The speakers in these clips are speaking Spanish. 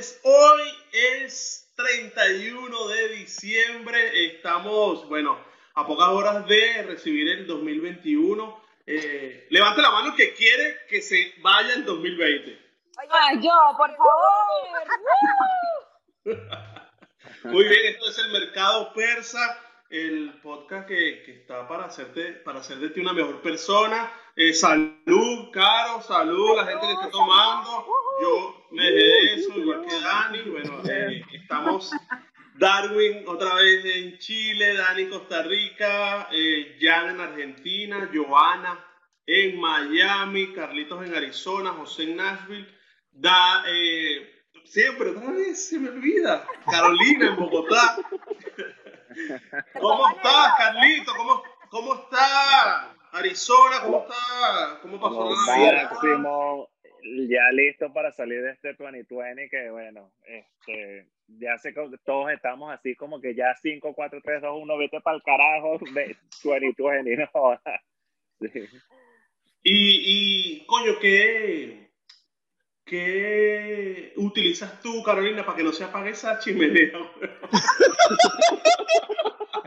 Hoy es 31 de diciembre. Estamos, bueno, a pocas horas de recibir el 2021. Eh, levante la mano que quiere que se vaya el 2020. Ay, yo, por favor. Muy bien, esto es el Mercado Persa, el podcast que, que está para hacerte, para hacer de ti una mejor persona. Eh, salud, Caro, salud, la gente que está tomando. Yo me dejé de eso, igual que Dani. Bueno, eh, estamos Darwin otra vez en Chile, Dani Costa Rica, eh, Jan en Argentina, Joana en Miami, Carlitos en Arizona, José en Nashville, da, eh, siempre, otra vez se me olvida, Carolina en Bogotá. ¿Cómo estás, Carlito? ¿Cómo, cómo está Arizona? ¿Cómo está? ¿Cómo pasó Lo la Navidad? máximo, ya listo para salir de este 2020 que bueno, este, ya sé que todos estamos así como que ya 5, 4, 3, 2, 1, vete para el carajo, ve- 2020, no. Sí. Y, y coño, ¿qué, ¿qué utilizas tú, Carolina, para que no se apague esa chimenea?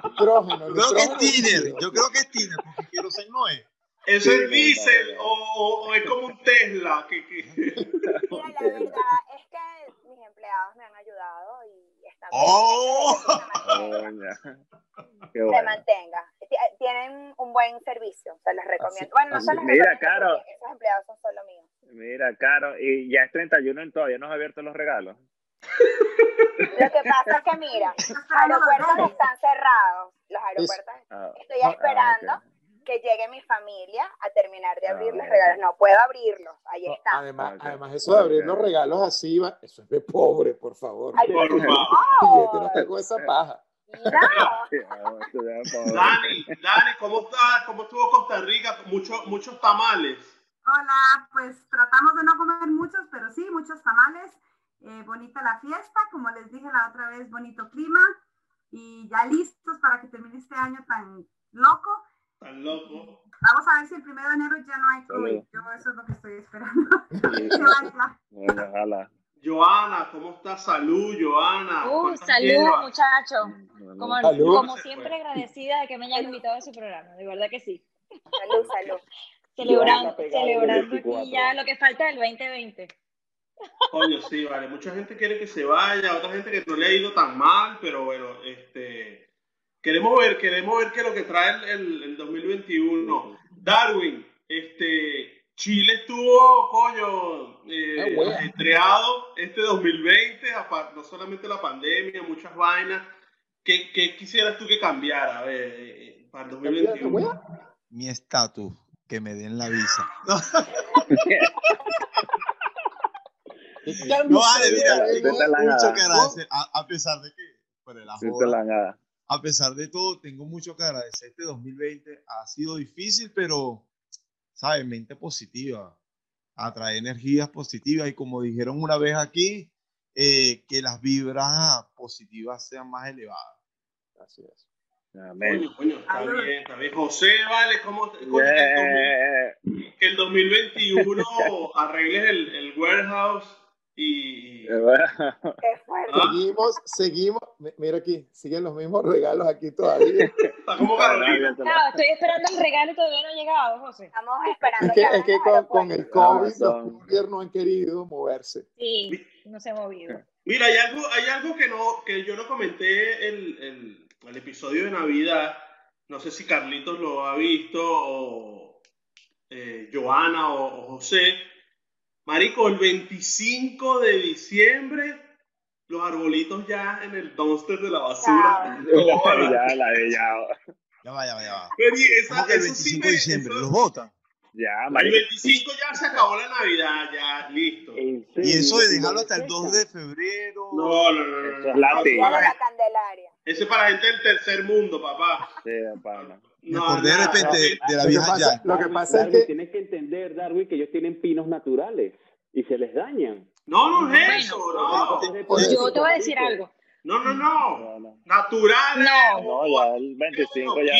Nitrógeno, Yo creo que es Tiner, yo creo que es Tiner, porque queroseno no es. ¿Eso Sí, es diésel o, o- o es como un Tesla? Que, que... Mira, la verdad es que mis empleados me han ayudado y están ¡Oh! que se bueno. mantenga. Ti- Tienen un buen servicio, se los recomiendo. bueno, no así- se los Mira, recomiendo Caro. esos empleados son solo míos. Mira, Caro, y ya es 31 y todavía no has abierto los regalos. Lo que pasa es que, mira, aeropuertos están cerrados. Los aeropuertos. Ah, Estoy ah, esperando ok. que llegue mi familia a terminar de abrir Ah, los ok. regalos. No puedo abrirlos. Ahí No, están. además, además, eso de abrir los regalos así, va- eso es de pobre, por favor. Ay, Por favor. No tengo esa paja. No. Dani, Dani, ¿cómo estás? ¿Cómo estuvo Costa Rica? Muchos muchos tamales. Hola, pues tratamos de no comer muchos, pero sí, muchos tamales. Eh, bonita la fiesta, como les dije la otra vez, bonito clima. Y ya listos para que termine este año tan loco. Tan loco. Vamos a ver si el primero de enero ya no hay COVID. Yo eso es lo que estoy esperando. Bueno, ojalá. Joana, ¿cómo estás? Salud, Joana. Uh, ¿Cuántas salud, llevas? muchachos. Bueno, Como, Salud. como siempre agradecida de que me hayan invitado a su programa, de verdad que sí. Salud, salud. Celebrando, celebrando el 24. aquí ya lo que falta del 2020. Coño, sí, vale. Mucha gente quiere que se vaya, otra gente que no le ha ido tan mal, pero bueno, este, queremos ver, queremos ver qué es lo que trae el, el- el 2021. Darwin, este, Chile estuvo, coño, eh, Ah, wea. ajetreado este 2020, aparte, no solamente la pandemia, muchas vainas. ¿Qué, qué quisieras tú que cambiara a ver, eh, para el Cambiar, 2021? wea. Mi estatus, que me den la visa. No, ¿Qué cambio no vale, mira, tengo mucho que agradecer, a, a pesar de que, por te han dado. a pesar de todo, tengo mucho que agradecer. Este 2020 ha sido difícil, pero, ¿sabes? Mente positiva, atrae energías positivas y como dijeron una vez aquí, eh, que las vibras positivas sean más elevadas. Así es. Amén. Coño, coño, está bien, está bien. José, vale, ¿cómo, coño, el 2000 Yeah. que el 2021 arregles el, el warehouse y... Bueno. Qué fuerte. Ah. Seguimos, seguimos. mi- Mira aquí, siguen los mismos regalos aquí todavía. Está como Carolina. Estoy esperando el regalo y todavía no ha llegado, José. Estamos esperando Es que, es que los con, con el. COVID los son- gobiernos no han querido moverse. Sí, no se ha movido. Mira, hay algo, hay algo que, no, que yo no comenté el, el, el episodio de Navidad. No sé si Carlitos lo ha visto o eh, Joana o, o José. Marico, el 25 de diciembre, los arbolitos ya en el dumpster de la basura. Chao. ya la he ya, Ya va, ya va, ya va. Pero y esa- ¿Cómo que el eso sí 25 me- de diciembre? eso- ¿Los votan? ya, El marico. 25 ya se acabó la Navidad, ya, listo. ¿En Y eso de dejarlo hasta el 2 de febrero. No, no, no, no. Eso no, es. Día de la Candelaria. Ese es para gente del tercer mundo, papá. Sí, pana. Me acordé de repente de la vieja pasa, ya. lo que pasa es que tienes que entender, Darwin, que ellos tienen pinos naturales y se les dañan. No, no es Bueno. eso, no. Yo te voy a decir algo. No, no, no. No, no. Naturales. No. No, ya el 25 lo ya.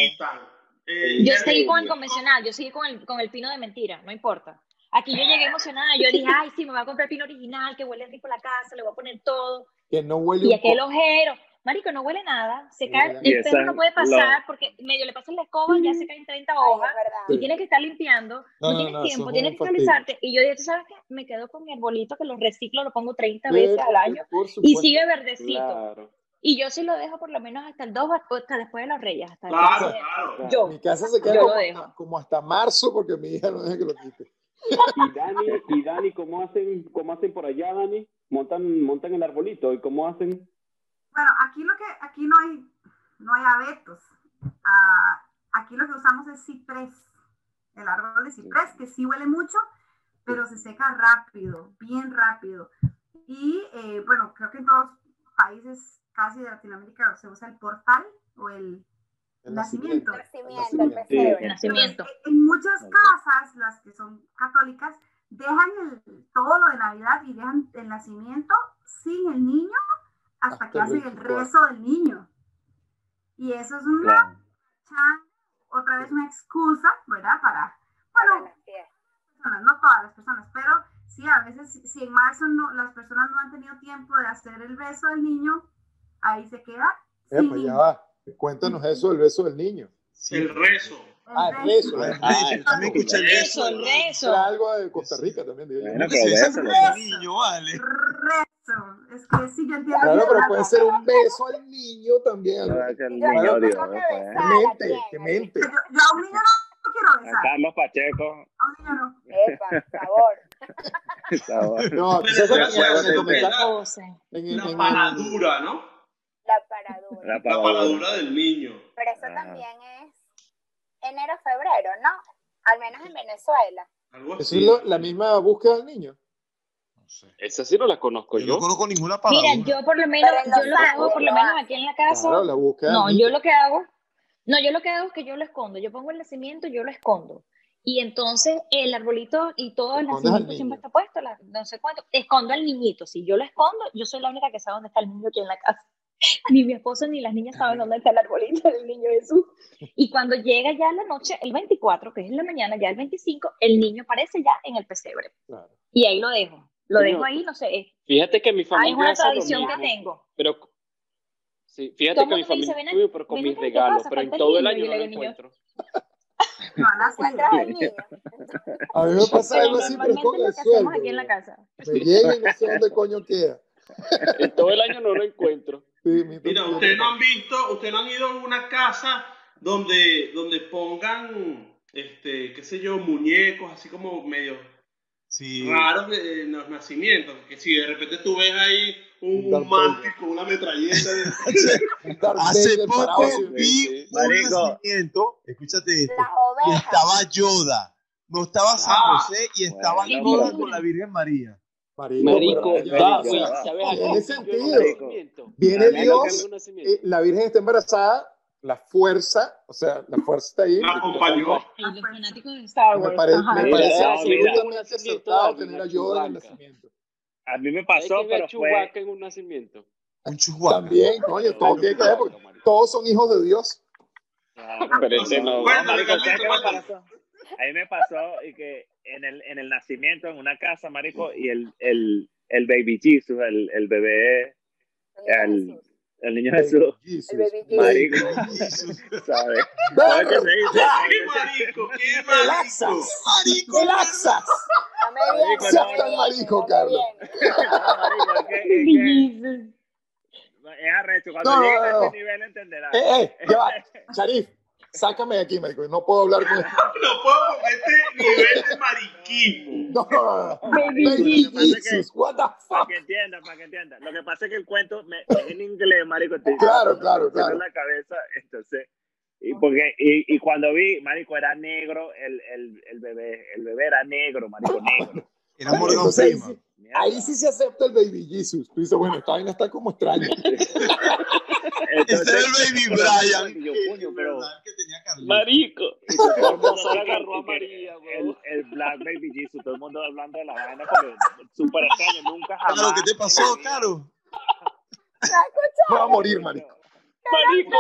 Eh, Yo seguí con el convencional, yo seguí con el, con el pino de mentira, no importa. Aquí yo llegué emocionada, yo dije, ay, sí, me voy a comprar pino original, que huele rico la casa, le voy a poner todo. Que no huele Y aquel ojero, marico, no huele nada, se cae, el perro Y no puede lo- pasar porque medio le pasas la escoba, ya se caen 30 Ay, hojas, y tienes que estar limpiando, No, no, tienes no, tiempo, es tienes que fastidio. actualizarte. Y yo dije, ¿tú sabes qué? Me quedo con mi arbolito que lo reciclo, lo pongo 30 Pero, veces al año y sigue verdecito. Claro. Y yo sí lo dejo por lo menos hasta el 2 o hasta después de los reyes. Hasta Claro, de- claro. Yo. Mi casa se queda hasta, como hasta marzo porque mi hija no deja que lo quite. Y Dani, y Dani, ¿cómo hacen, cómo hacen por allá, Dani? Montan, montan el arbolito y cómo hacen. Bueno, aquí lo que, aquí no hay, no hay abetos. Ah, aquí lo que usamos es ciprés, el árbol de ciprés, que sí huele mucho, pero se seca rápido, bien rápido. Y eh, bueno, creo que en todos países casi de Latinoamérica se usa el portal o el El nacimiento. Nacimiento, el pesebre. Nacimiento. En- En muchas casas, las que son católicas, dejan el, todo lo de Navidad y dejan el nacimiento sin el niño hasta, Hasta que el hacen el 24. rezo del niño. Y eso es una, Claro. chan- otra vez una excusa, ¿verdad? Para, Para bueno, personas, no todas las personas, pero sí, a veces, si- en marzo no, las personas no han tenido tiempo de hacer el beso del niño, ahí se queda. sin Epa, ya va. Cuéntanos eso del beso del niño. El rezo. El Ah, el rezo. Ah, el el Ah, rezo, yo también escuché el rezo. el rezo. Era algo de Costa Rica también, digo yo. Bueno, ¿Cómo que se pero al niño, vale? Es que sí, yo entiendo. Claro, pero puede ser un beso al niño también. Verdad que el niño yo dio, tengo que ¿eh? Besar Que a mente, que mente. Yo, yo a un niño no quiero besar. Carlos Pacheco, A un niño no. Epa, favor. sabor. No, Pero eso es el- La paradura, ¿no? La paradura. La paradura. del niño. Pero eso Ah. también es enero, febrero, ¿no? Al menos en Venezuela. Algo Eso así. es lo- la misma búsqueda del niño. Sé. Esa sí no la conozco Yo yo. no conozco ninguna palabra. Mira, yo por lo menos, Pero yo lo hago, por lo menos aquí en la casa, Claro, la no, yo lo que hago, no, yo lo que hago es que yo lo escondo, yo pongo el nacimiento, yo lo escondo. Y entonces el arbolito y todo el nacimiento siempre está puesto, la- no sé cuánto, escondo al niñito, si yo lo escondo, yo soy la única que sabe dónde está el niño aquí en la casa. Ni mi esposo ni las niñas saben dónde está el arbolito del niño Jesús. Y cuando llega ya la noche, el 24, que es en la mañana, ya el 25, el niño aparece ya en el pesebre. Claro. Y ahí lo dejo. Lo Coño, dejo ahí, no sé, es, Fíjate que mi ah, es familia una hace lo tradición que tengo. Pero, sí, fíjate que mi dice, familia ven es pero con mis acá, ¿qué regalos, pero en todo el año no lo encuentro. No, a las Encuentras al niño. A mí me pasa algo así, pero es con es lo el que hacemos sueldo. aquí en la casa. Me llega y no sé dónde coño queda. En todo el año no lo encuentro. Sí, mi Mira, ustedes no han visto, ustedes no han ido a una casa donde, donde pongan, este, qué sé yo, muñecos así como medio Sí. raros de- en los nacimientos. Que si de repente tú ves ahí un, un mantis con una metralleta. de- Hace poco vi Sí, un Marico. nacimiento, escúchate esto, y estaba Yoda, no estaba San Ah, José y estaba bueno, Yoda con la Virgen María. Marico, Marico, va, tiene algo? sentido. En nacimiento. Viene Dios, en un nacimiento. eh, la Virgen está embarazada, la fuerza, o sea, la fuerza está ahí. La acompañó. Y los fanáticos de Star Me Wars. parece, ajá. me parece absolutamente acertado tener a Yoda en el nacimiento. A mí me pasó, que pero a fue... En un nacimiento. Un chuhuaca. También, coño, todo tiene que ver, porque todos son hijos de Dios. Claro, Pero ese no. Bueno, marico, ¿sabes qué me pasó? A mí me pasó y que en el, en el nacimiento, en una casa, marico, y el, el, el baby Jesus, el, el bebé, el, el niño Jesús, Jesus. El baby Jesus. marico. ¿sabes? ¿Sabes qué se dice? ¡Qué marico! ¡Qué marico! Relaxas. Marico, viene, Marico, no tan marico, Carlos. marico, es que, es arrecho. Cuando llegues a ese nivel entenderás. Eh, eh, ya va. Sharif, sácame de aquí, marico. No puedo hablar con No puedo con este nivel de mariquismo. No, no, no. Baby Jesus, what the Para fuck. que entiendan, para que entiendan. Lo que pasa es que el cuento me, es en inglés, marico. estoy- Claro, claro, claro. en la cabeza, entonces... Y, porque, y, y cuando vi, marico, era negro el, el, el bebé. El bebé era negro, marico, negro. Era Morgan Freeman. Ahí sí se acepta el Baby Jesus. Tú dices, bueno, esta vaina está como extraña. Entonces, Ese era el Baby Brian. Y yo, coño, pero... ¿Verdad que tenía Carlitos? Marico. Y todo el mundo agarró a María, Black Baby Jesus, todo el mundo hablando de la vaina, porque súper extraño, nunca jamás. Claro, ¿qué te pasó, Caro? Me va a morir, marico. Marico.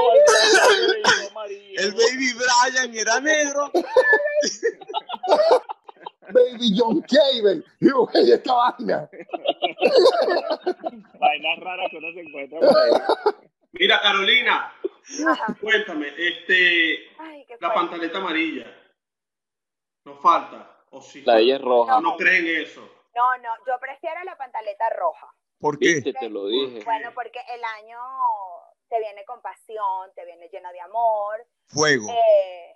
El Baby Brian era negro. Baby John Cable. Y yo, güey, esta vaina. Vainas raras que uno se encuentra por ahí. Mira, Carolina, Ajá. cuéntame, este, Ay, la pantaleta amarilla. ¿No falta? ¿O sí? La de ella es roja. ¿No creen eso? No, no, yo prefiero la pantaleta roja. ¿Por qué? Viste, te lo dije. Bueno, porque el año te viene con pasión, te viene lleno de amor, Fuego. eh,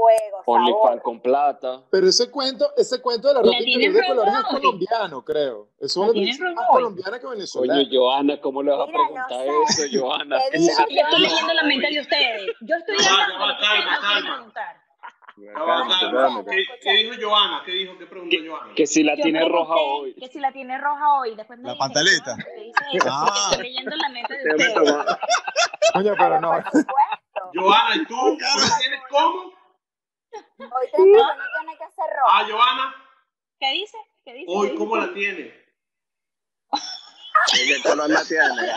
fuego, OnlyFans con plata. Pero ese cuento, ese cuento de la ¿La ropa interior de colores es colombiano, creo. Eso ¿La es más colombiana que venezolana. Joana, ¿cómo le vas a no preguntar sé. eso, Joana? Digo Yo estoy leyendo la mente de ustedes. Yo estoy lo que ustedes calma. ¿Qué, qué dijo Joana? ¿Qué dijo? ¿Qué preguntó Joana? Que si la Yo tiene roja hoy. Que si la tiene roja hoy. Después me La dicen, pantaleta. "No, ¿qué dice eso?" Ah. Estoy leyendo la mente de ustedes. Coño, pero no. Joana, ¿y tú? ¿Tú la tienes cómo? Hoy 31 tiene que ser roja. Ah, Joana, ¿Qué dice? ¿Qué dice? ¿Qué hoy cómo la tienes? ¿De qué color la tiene?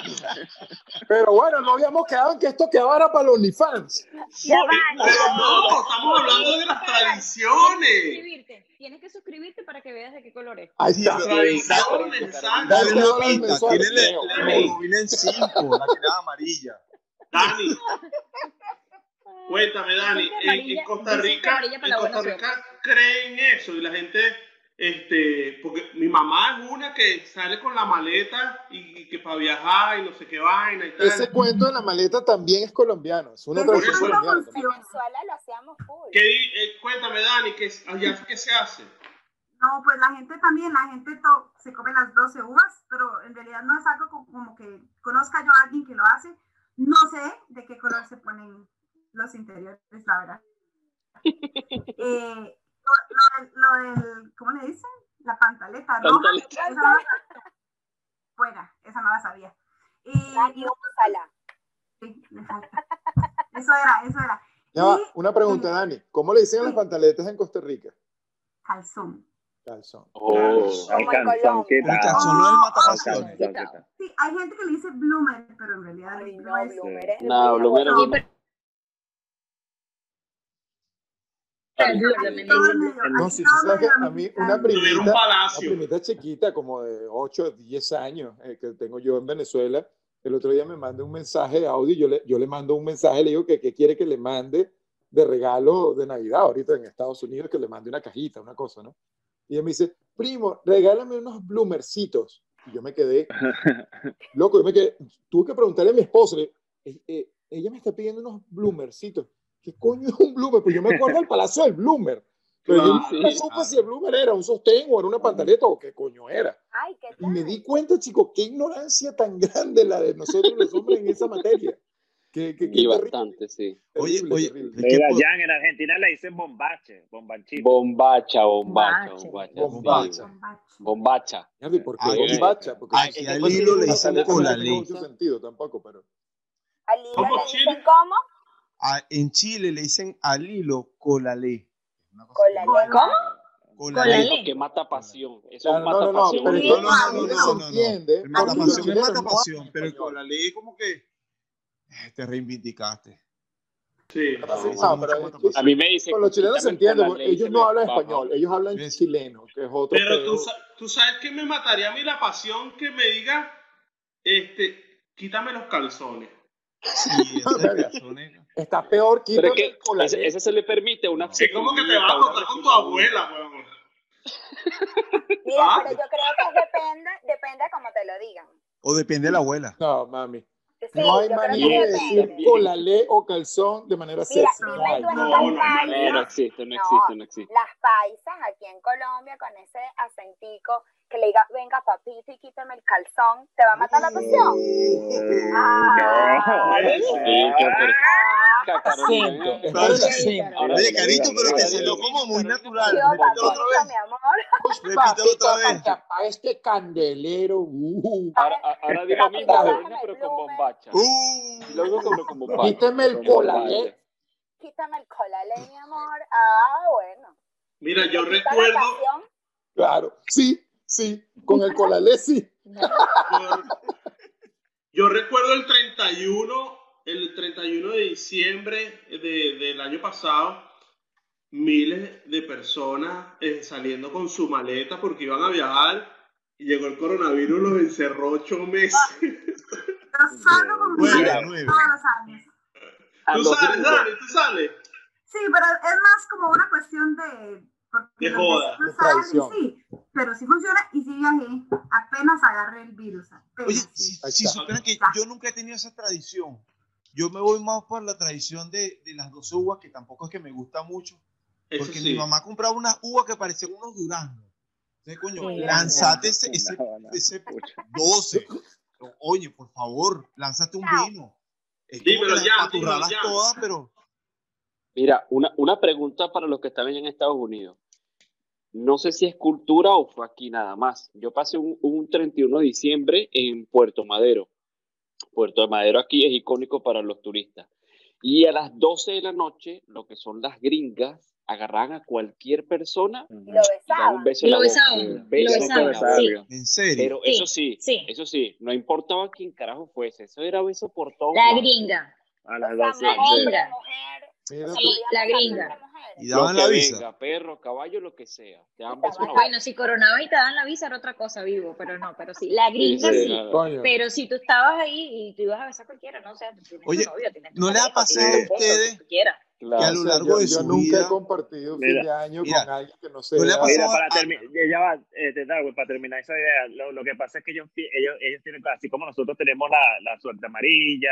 Pero bueno, no habíamos quedado en que esto quedaba era para los OnlyFans. Ya va, Pero no, estamos hablando de las tradiciones. Tienes que suscribirte para que veas de qué color es. Ahí está. Tradiciones. Tiene la Leo, la Leo. bobina en 5, la que amarilla. Dani, cuéntame, Dani, en, amarilla- en Costa Rica, en Costa Rica creen eso y la gente, este, porque mi mamá es una que sale con la maleta y, y que para viajar y no sé qué vaina y tal. Ese cuento de la maleta también es colombiano. Es una tradición colombiana. En. Venezuela lo hacíamos full. ¿Qué eh, cuéntame, Dani, ¿qué, es- allá qué se hace? No, pues la gente también, la gente to- se come las 12 uvas, pero en realidad no es algo co- como que conozca yo a alguien que lo hace. No sé de qué color se ponen los interiores, la verdad. Eh, lo, lo del- lo del, ¿cómo le dicen? La pantaleta roja. Pantaleta. Esa no la. Buena, esa no la sabía. Y, úsala. sí, me falta. Eso era, eso era. Ya va, Y una pregunta, Dani. ¿Cómo le dicen a las pantaletas en Costa Rica? calzón. Calzón. Oh, Al Como en canzón, Colombia. ¿qué El tal? calzón no es Al matapasiones. canzón, ¿qué tal? Sí, hay gente que le dice bloomer, pero en realidad no no, es. Bloomer es No, Bloomer es bueno. Sí, pero- Aquí todo es medio- No, todo tú sabes a mí una un primita, una primita chiquita, como de 8 o 10 años, eh, que tengo yo en Venezuela, el otro día me manda un mensaje de audio, yo le, yo le mando un mensaje, le digo que qué quiere que le mande de regalo de Navidad, ahorita en Estados Unidos, que le mande una cajita, una cosa, ¿no? Y ella me dice, primo, regálame unos bloomercitos. Y yo me quedé, loco, yo me quedé, tuve que preguntarle a mi esposo, le- eh, eh, ella me está pidiendo unos bloomercitos. ¿Qué coño es un bloomer? Pues yo me acuerdo del Palacio del Bloomer. Pero yo Claro, nunca sí. supe si el bloomer era un sostén o era una pantaleta o qué coño era. Ay, qué Y me di cuenta, chicos, qué ignorancia tan grande la de nosotros los hombres en esa materia. Que, que, que y bastante, sí. Oye, terrible, oye, terrible. ¿de qué Mira, po- Jan, en Argentina le dicen bombache, bombanchito. Bombacha, bombacha, bombacha. Bombacha. sí. Bombacha. ¿y por qué Ay, bombacha? Porque ay, no al hilo con le la dicen pantaleta, no tiene mucho sentido tampoco, pero... Al hilo ¿Cómo, le Chile? dicen cómo? A- en Chile le dicen al hilo colalé. Colalé. ¿Cómo? Colalé. Porque mata pasión. Eso Claro, es no, no, mata no, pasión. pero No, no, no, no, no, chilenos no matapasión, hablan pero el colalé es como que eh, te reivindicaste. Sí. Sí, No, pero que- A mí me dicen. Con los chilenos se entiende, ley, ellos se no hablan español, ellos hablan ¿Ves? chileno, que es otro Pero tú, tú sabes que me mataría a mí la pasión que me diga, este, quítame los calzones. Sí, esa Verga. Está peor, Pero que el colalé. ese, ese se le permite una Es como que te vas a acostar con tu abuela, weón. Mira, Ah. pero yo creo que depende, depende de cómo te lo digan. O depende de la abuela. No, mami. Sí, no hay manera de decir colalé o calzón de manera Mira, sexy. No hay. No, no. No, no existe, no No. existe, no existe. las paisas aquí en Colombia con ese acentico que le diga, venga papito y quítame el calzón, te va a matar la pasión. Ah, que- Oye, carito, pero salió dile. como muy natural. Repítelo otra vez. mi amor. Repítelo otra vez. Papito, para este candelero. uh, Ahora, ahora di lo mismo, pero con bombacha. Uh, Y luego con, con bombacha. Quítame el bombacha. Quítame el colalé, mi amor. Ah, bueno. Mira, yo ¿Te quita la recuerdo? Claro, sí, sí, con el colalé sí. yo recuerdo el 31, el 31 de diciembre de- del año pasado, miles de personas eh, saliendo con su maleta porque iban a viajar y llegó el coronavirus, los encerró ocho meses. Yo salgo con nueve. todos los años. ¿Tú sales. Dani? ¿Tú sales? Sí, pero es más como una cuestión de... porque De los joda, saben. Sí, pero sí funciona y sí viajé. Apenas agarré el virus. Apenas, Oye, sí. si, supieran que yo nunca he tenido esa tradición. Yo me voy más por la tradición de, de las dos uvas, que tampoco es que me gusta mucho. Eso Porque sí. mi mamá compraba unas uvas que parecían unos duraznos. Entonces, coño, Sí, lanzate ese, no, ese, no, no. ese Pucha. 12. Oye, por favor, lánzate un vino. Es las ya, dímelo ya. todas, pero Mira, una, una pregunta para los que están allá en Estados Unidos. No sé si es cultura o fue aquí nada más. Yo pasé un, un 31 de diciembre en Puerto Madero. Puerto Madero aquí es icónico para los turistas. Y a las 12 de la noche, lo que son las gringas, agarraban a cualquier persona Y lo y daban un besaban. beso en Lo la besaban, lo la besaban, sí. en serio. Pero Sí, eso sí, sí. eso sí, no importaba quién carajo fuese, eso era beso por todos La gringa. A las O sea, 12. La hombre, gringa. mujer, Mira, Sí, la gringa. Y daban la visa. venga, perro, caballo, lo que sea. Te dan daban. Bueno, si coronaba y te dan la visa era otra cosa, vivo, pero no, pero sí. La gringa Sí, sí. Pero si tú estabas ahí y tú ibas a besar a cualquiera, no sé, tú tienes Oye, tu novio, tienes ¿no les ha pasado a ustedes lo que a Claro. lo O sea, largo yo, de yo su nunca he vida compartido fin Mira, de año mira, con alguien que no ¿no le sea. ha Mira, pasado para a- terminar, ya va, este, Darwin, para terminar esa idea, lo, lo que pasa es que ellos, ellos, ellos tienen, así como nosotros tenemos la, la suerte amarilla,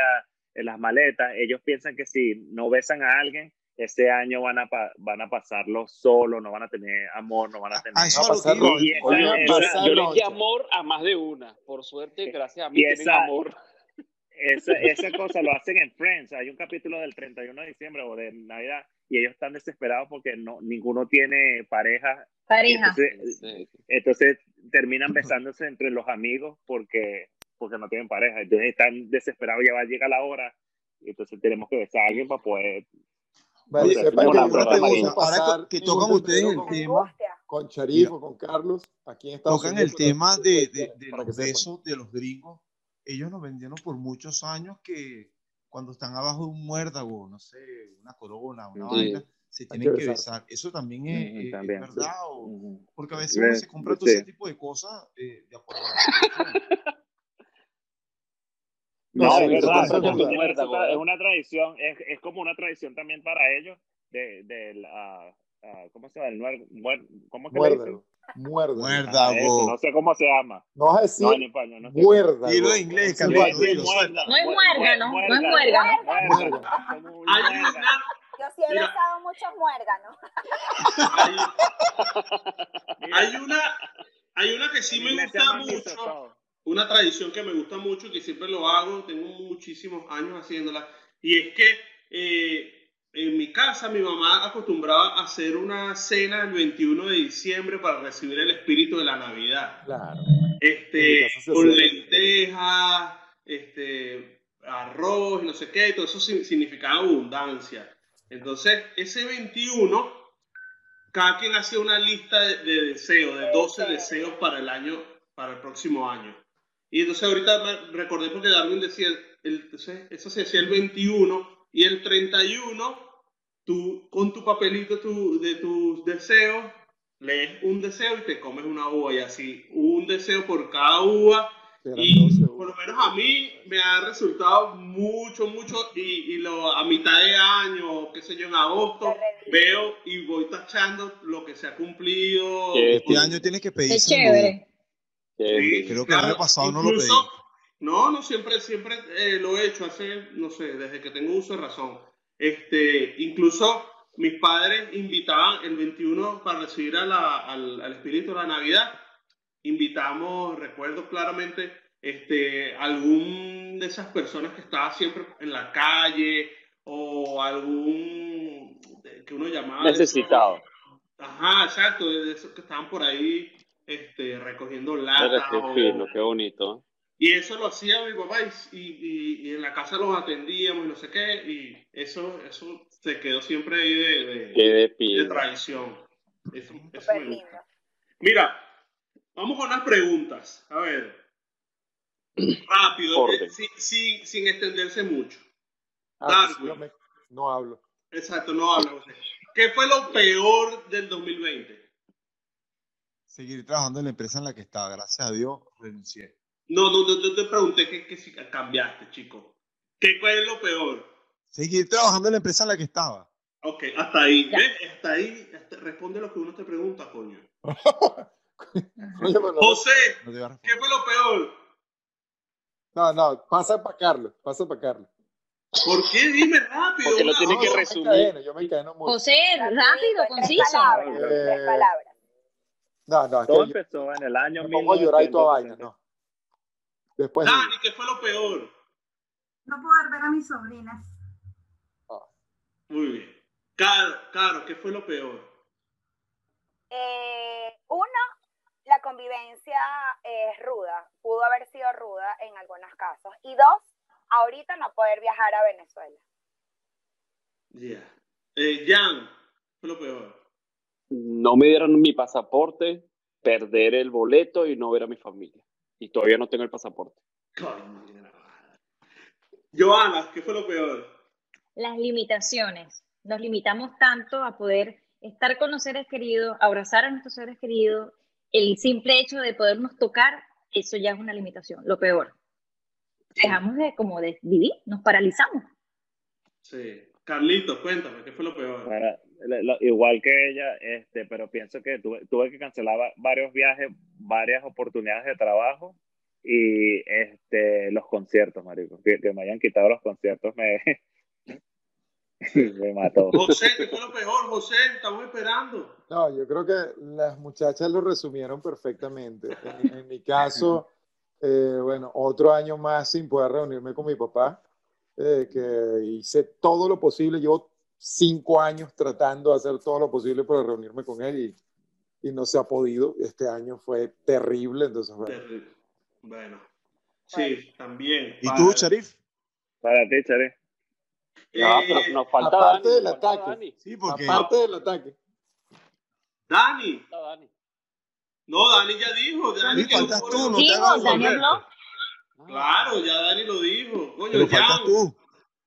en las maletas, ellos piensan que si no besan a alguien, ese año van a, pa- van a pasarlo solo, no van a tener amor, no van a tener... a eso Va a a lo que pasar iba. noche. Y Yo, pasar yo les di noche. amor a más de una. Por suerte, gracias a mí tienen esa- amor. Esa, esa cosa lo hacen en Friends. Hay un capítulo del 31 de diciembre o de Navidad y ellos están desesperados porque no, ninguno tiene pareja. Pareja. Entonces, Sí. entonces terminan besándose entre los amigos porque, porque no tienen pareja. Entonces están desesperados, ya va a llegar la hora. Y entonces tenemos que besar a alguien para poder. Vale, una no pregunta, gusta Marina. Ahora que tocan ustedes el con, tema, con Sharif o con Carlos aquí en Estados tocan Unidos. el tema de, de- de para los besos de los gringos. Ellos nos vendieron por muchos años que cuando están abajo de un muérdago, no sé, una corona, una Sí. vaina, se tienen que besar. Eso también es, Ujú, es- también, verdad. o- Ujú. porque a veces uno se compra todo Sí. ese tipo de cosas eh, de acuerdo a la. No, No, es verdad, es es, es una tradición, es, es como una tradición también para ellos de, de la, ah, ¿cómo se llama? El nuer- muer- ¿Cómo es que le dicen? Muérdalo. Muérdalo. Muérdago. Ah, eso, no sé cómo se llama. No a decir No, en español, no sé. muérdalo. Dilo en inglés, Sí, Carlos, vale. dilo. Muérdago, No es muer- muérgano, no es muérgano. una, Yo sí he besado muchos muérganos. hay, hay una, hay una que sí me gusta mucho. Una tradición que me gusta mucho y que siempre lo hago, tengo muchísimos años haciéndola, y es que eh, en mi casa mi mamá acostumbraba a hacer una cena el 21 de diciembre para recibir el espíritu de la Navidad. Claro. Este, con lentejas, este, arroz y no sé qué, y todo eso si- significaba abundancia. Entonces, ese 21, cada quien hacía una lista de, de deseos, de 12 deseos para el año, para el próximo año. Y entonces ahorita me recordé porque Darwin decía, el, entonces, eso se hacía el 21 y el 31, tú con tu papelito tu- de tus deseos, lees un deseo y te comes una uva y así, un deseo por cada uva. Y 12 por lo menos a mí me ha resultado mucho, mucho, y, y lo, a mitad de año, qué sé yo, en agosto, veo y voy tachando lo que se ha cumplido. Qué Este año tienes que pedir Es salud. chévere. Sí, bien. Creo que el año pasado no lo pedí. incluso- No, no, siempre, siempre eh, lo he hecho, hace, no sé, desde que tengo uso de razón. Este, incluso mis padres invitaban el 21 para recibir a la- al, al espíritu de la Navidad. Invitamos, recuerdo claramente, este, algún de esas personas que estaba siempre en la calle o algún eh, que uno llamaba Necesitado. Ajá, exacto, de esos que estaban por ahí este, recogiendo latas. qué o- fino, qué bonito. y eso lo hacía mi papá y, y- y en la casa los atendíamos y no sé qué, y eso, eso se quedó siempre ahí de, de- Qué de de pino. tradición. Eso, eso Súper me lindo. gusta. Mira, vamos con unas preguntas. A ver. Rápido, eh, sin, sin- sin extenderse mucho. Ah, Darwin. me- no hablo. Exacto, no usted. ¿qué fue lo peor del 2020? Seguir trabajando en la empresa en la que estaba. Gracias a Dios, renuncié. No, no, no, no te pregunté que, que si cambiaste, chico. ¿Qué fue lo peor? Seguir trabajando en la empresa en la que estaba. Ok, hasta ahí. Hasta ahí. hasta- responde lo que uno te pregunta, coño. Oye, José, No. ¿qué fue lo peor? No, no, pasa para Carlos, pasa para Carlos. ¿Por qué? Dime rápido. Porque lo tiene que yo me resumir. encadeno, yo me encadeno mucho. José, rápido, tres conciso. palabras, Eh, tres palabras. No, no, Todo yo empezó en el año pongo a llorar y toda vaina, 1970. no. Después. Dani, ¿qué fue lo peor? No poder ver a mis sobrinas. Muy bien. Caro, Caro, ¿qué fue lo peor? Eh, uno, la convivencia es ruda, pudo haber sido ruda en algunos casos. Y dos, ahorita no poder viajar a Venezuela. Ya. Eh, Jan, ¿qué fue lo peor? No me dieron mi pasaporte, perder el boleto y no ver a mi familia. Y todavía no tengo el pasaporte. Joana, ¿qué fue lo peor? Las limitaciones. Nos limitamos tanto a poder estar con los seres queridos, abrazar a nuestros seres queridos. El simple hecho de podernos tocar, eso ya es una limitación, lo peor. Dejamos de como de vivir, nos paralizamos. Sí. Carlitos, cuéntame, ¿qué fue lo peor? Igual que ella, este, pero pienso que tuve, tuve que cancelar va- varios viajes, varias oportunidades de trabajo y este, los conciertos, marico. Que, que me hayan quitado los conciertos me, me mató. José, ¿qué fue lo peor? José, estamos esperando. No, yo creo que las muchachas lo resumieron perfectamente. En, en mi caso, eh, bueno, otro año más sin poder reunirme con mi papá, eh, que hice todo lo posible. Llevo cinco años tratando de hacer todo lo posible para reunirme con él y, y no se ha podido. Este año fue terrible, entonces, bueno, Terrible. Bueno. Sí, también. ¿Y Para- tú, Sharif? Para ti, Chari. Ya, Eh, pero nos falta aparte Dani. del nos falta ataque. Dani. Sí, porque aparte del ataque. Dani. No, Dani ya dijo. Dani que no faltas tú, no te hagas. Claro, ya Dani lo dijo. Coño, Pero ya. faltas tú.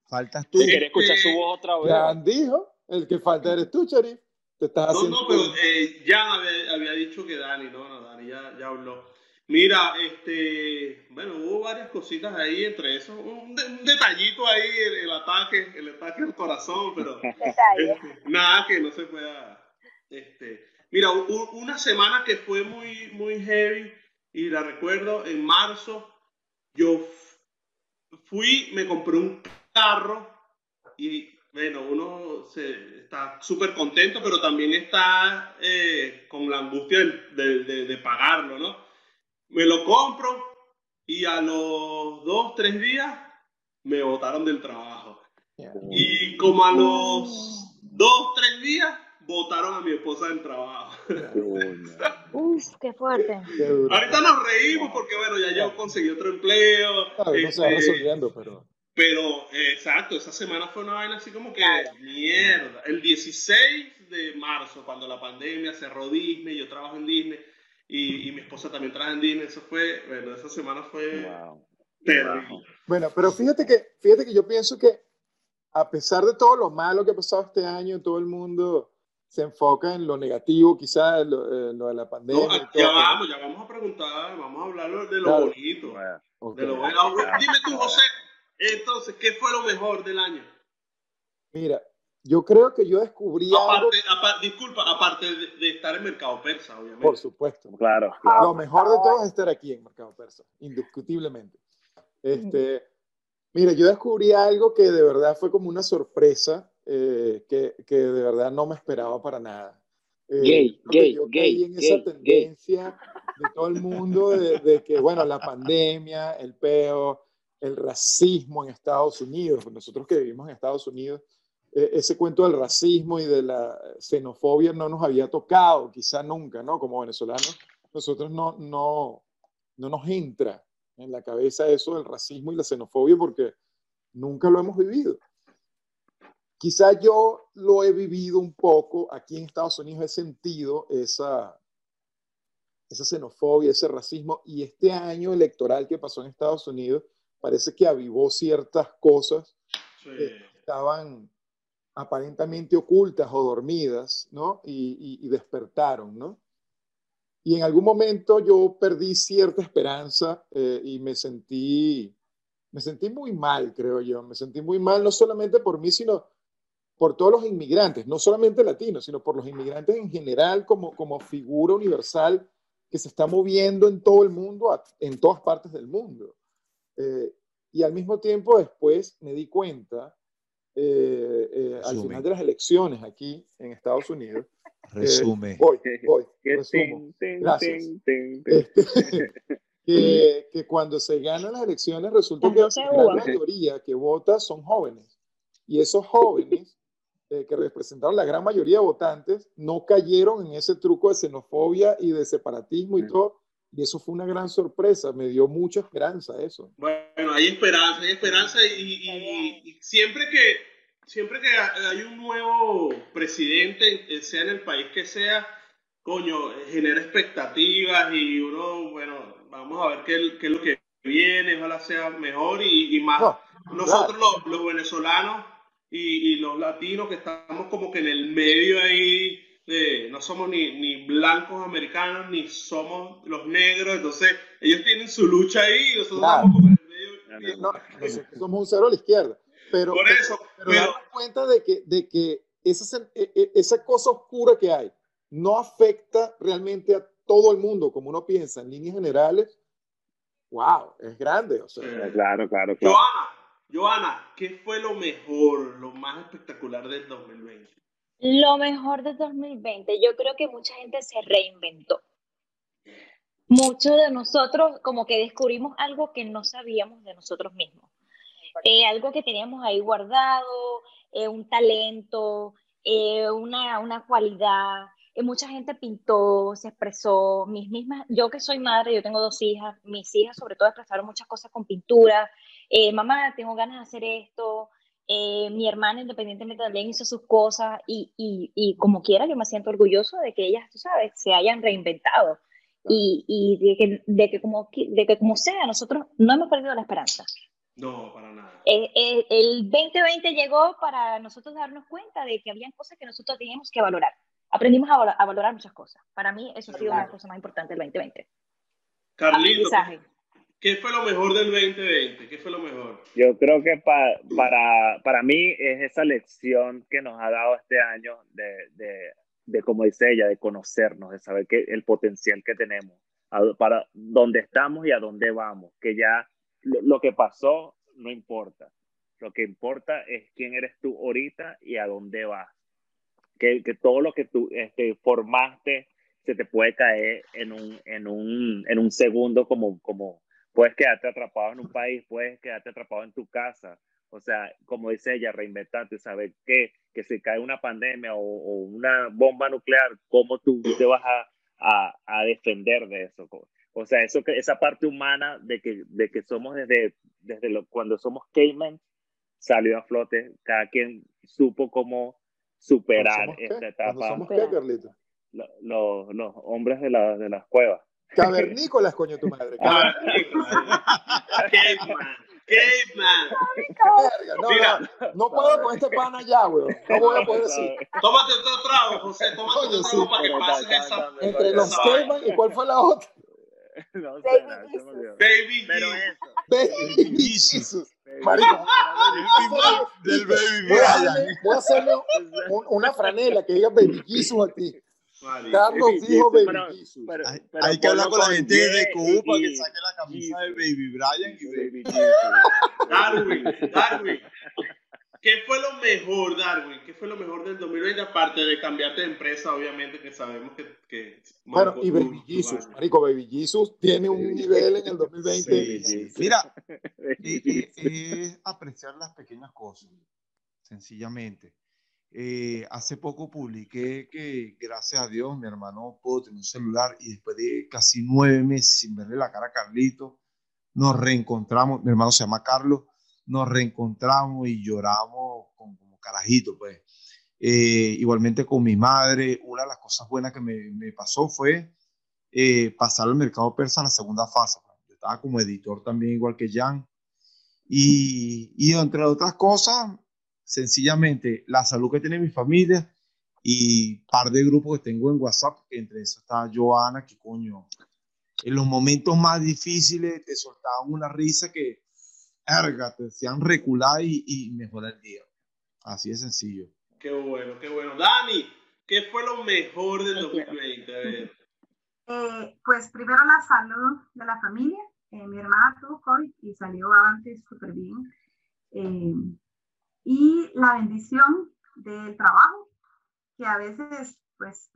Faltas tú. Sí. Quería escuchar su voz otra vez. Ya dijo, el que falta eres tú, Charif. Te estás No, haciendo... no, pero eh, ya había, había dicho que Dani, no, no, Dani ya, ya habló. Mira, este, bueno, hubo varias cositas ahí, entre eso, un, de- un detallito ahí, el, el ataque, el ataque al corazón, pero este, nada que no se pueda, este, mira, u- una semana que fue muy, muy heavy, y la recuerdo, en marzo, yo fui, me compré un carro, y bueno, uno se, está súper contento, pero también está eh, con la angustia del- de, de- de pagarlo, ¿no? Me lo compro y a los dos, tres días me botaron del trabajo. Y como a los dos, tres días, votaron a mi esposa del trabajo. Uf, qué fuerte. Qué. Ahorita nos reímos porque, bueno, ya yo conseguí otro empleo. Claro, no se va este, resolviendo, pero... pero, eh, exacto, esa semana fue una vaina así como que, mierda. El 16 de marzo, cuando la pandemia cerró Disney, yo trabajo en Disney y, y mi esposa también trabaja en Disney, eso fue, bueno, esa semana fue Wow. terrible. Bueno, pero fíjate que, fíjate que yo pienso que a pesar de todo lo malo que ha pasado este año, todo el mundo se enfoca en lo negativo, quizás en lo, en lo de la pandemia. No, ya vamos, ya vamos a preguntar, vamos a hablar de lo Claro. bonito. Bueno, Ok. De lo bueno. Dime tú, José, entonces, ¿qué fue lo mejor del año? Mira, yo creo que yo descubrí algo, Aparte, apa- disculpa, aparte de, de estar en mercado persa, obviamente. por supuesto. claro, claro. Lo mejor de todo es estar aquí en Mercado Persa, indiscutiblemente. Este, mira, yo descubrí algo que de verdad fue como una sorpresa, eh, que, que de verdad no me esperaba para nada. Eh, Gay, gay, yo gay, en esa gay, tendencia de todo el mundo de, de que, bueno, la pandemia, el peo, el racismo en Estados Unidos, nosotros que vivimos en Estados Unidos, eh, ese cuento del racismo y de la xenofobia no nos había tocado, quizá nunca, ¿no? Como venezolanos, nosotros no, no, no nos entra en la cabeza eso del racismo y la xenofobia porque nunca lo hemos vivido. Quizá yo lo he vivido un poco aquí en Estados Unidos, he sentido esa, esa xenofobia, ese racismo, y este año electoral que pasó en Estados Unidos parece que avivó ciertas cosas Sí. que estaban aparentemente ocultas o dormidas, ¿no? Y, y, despertaron, ¿no? Y en algún momento yo perdí cierta esperanza eh, y me sentí, me sentí muy mal, creo yo. Me sentí muy mal no solamente por mí, sino por todos los inmigrantes, no solamente latinos, sino por los inmigrantes en general como, como figura universal que se está moviendo en todo el mundo, en todas partes del mundo. Eh, y al mismo tiempo después me di cuenta, eh, eh, al final de las elecciones aquí en Estados Unidos, Resume. voy, voy, resumo. Gracias. Este, que, que, cuando se ganan las elecciones resulta que la mayoría que vota son jóvenes. Y esos jóvenes eh, que representaron la gran mayoría de votantes, no cayeron en ese truco de xenofobia y de separatismo y mm. todo. Y eso fue una gran sorpresa, me dio mucha esperanza eso. Bueno, hay esperanza, hay esperanza y, siempre que siempre que hay un nuevo presidente, sea en el país que sea, coño, genera expectativas y uno, bueno, vamos a ver qué, qué es lo que viene, ojalá sea mejor y, más. Nosotros los, los venezolanos y, los latinos que estamos como que en el medio ahí, no somos ni, ni, blancos americanos, ni somos los negros, entonces ellos tienen su lucha ahí y nosotros estamos como en el medio. No, somos un cero a la izquierda. Pero, Por eso, pero, pero, cuenta de que, de que esa, e, e, esa cosa oscura que hay no afecta realmente a todo el mundo, como uno piensa, en líneas generales, wow, es grande. O sea, claro, claro, claro. Joana, Joana, ¿qué fue lo mejor, lo más espectacular del 2020? Lo mejor del 2020, yo creo que mucha gente se reinventó. Muchos de nosotros como que descubrimos algo que no sabíamos de nosotros mismos. Eh, algo que teníamos ahí guardado, eh, un talento, eh, una, una cualidad. mucha gente pintó, se expresó, mis mismas, yo que soy madre, yo tengo dos hijas, mis hijas sobre todo expresaron muchas cosas con pintura, mamá, tengo ganas de hacer esto, eh, mi hermana independientemente también hizo sus cosas y, y, y, como quiera yo me siento orgulloso de que ellas, tú sabes, se hayan reinventado y, y de, que, de, que como, de que como sea, nosotros no hemos perdido la esperanza. No, para nada. Eh, el 2020 llegó para nosotros darnos cuenta de que habían cosas que nosotros teníamos que valorar. Aprendimos a, a valorar muchas cosas. Para mí eso ha sido una cosa más importante del 2020. Carlito, ¿Qué fue lo mejor del 2020? ¿Qué fue lo mejor? Yo creo que para, para mí es esa lección que nos ha dado este año de, de, de como dice ella, de conocernos, de saber que el potencial que tenemos, para dónde estamos y a dónde vamos, que ya lo, que pasó no importa. Lo que importa es quién eres tú ahorita y a dónde vas. Que, que todo lo que tú este, formaste se te puede caer en un, en un, en un segundo como, como, puedes quedarte atrapado en un país, puedes quedarte atrapado en tu casa. O sea, como dice ella, reinventarte, saber que, que si cae una pandemia o, una bomba nuclear, ¿cómo tú te vas a, a, defender de eso? O sea, eso esa parte humana de que, de que somos desde, desde lo, cuando somos cavemen, salió a flote. Cada quien supo cómo superar esta etapa. ¿Somos qué, Carlito? Los, los, hombres de, la, de las cuevas. Cavernícolas, coño, tu madre. Cavernícolas. Caveman. Caveman. No, Mira. no, no puedo con este pana ya, weón. No voy a poder decir. Tómate otro trago, José. Tómate otro trago para que pases esa. Entre los Caveman y cuál fue la otra. No sé, Baby Jesus. Baby Pero eso. Baby Jesus. Marico. del Baby. Voy a hacerle una franela que diga Baby Jesus a ti. Carlos dijo Baby Jesus. hay, hay que hablar con la gente de Cuba para que saque la camisa de Baby Brian y Baby Darwin, Darwin. ¿Qué fue lo mejor, Darwin? ¿Qué fue lo mejor del 2020? Aparte de cambiarte de empresa, obviamente, que sabemos que. que bueno, y Baby Jesus, Marico, Baby Jesus tiene un nivel en el 2020. Sí, Mira, es apreciar las pequeñas cosas, sencillamente. Eh, hace poco publiqué que, gracias a Dios, mi hermano pudo tener un celular y después de casi nueve meses sin verle la cara a Carlito, nos reencontramos. Mi hermano se llama Carlos, nos reencontramos y lloramos como, como carajito, pues. Eh, igualmente con mi madre, una de las cosas buenas que me, me pasó fue eh, pasar al mercado persa en la segunda fase. Pues. Yo estaba como editor también, igual que Jan. Y, y entre otras cosas, sencillamente la salud que tiene mi familia y par de grupos que tengo en WhatsApp, entre eso está Joana, que coño, en los momentos más difíciles te soltaban una risa que, erga, te hacían recular y, y mejorar el día. Así de sencillo. Qué bueno, qué bueno. Dani, ¿qué fue lo mejor del 2020? A ver. Eh, pues primero la salud de la familia. Eh, mi hermana tuvo COVID y salió antes súper bien. Eh, y la bendición del trabajo, que a veces pues,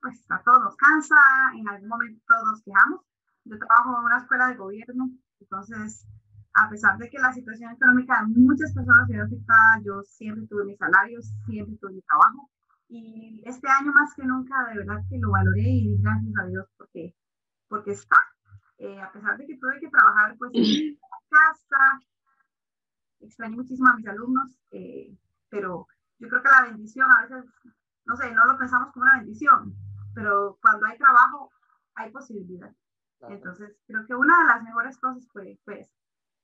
pues a todos nos cansa, en algún momento nos quejamos. Yo trabajo en una escuela de gobierno, entonces a pesar de que la situación económica de muchas personas se afectada, yo siempre tuve mi salario, siempre tuve mi trabajo. Y este año más que nunca, de verdad que lo valoré y di gracias a Dios porque, porque está. Eh, a pesar de que tuve que trabajar pues en casa, extrañé muchísimo a mis alumnos, eh, pero yo creo que la bendición a veces, no sé, no lo pensamos como una bendición, pero cuando hay trabajo hay posibilidad. Entonces, creo que una de las mejores cosas fue, fue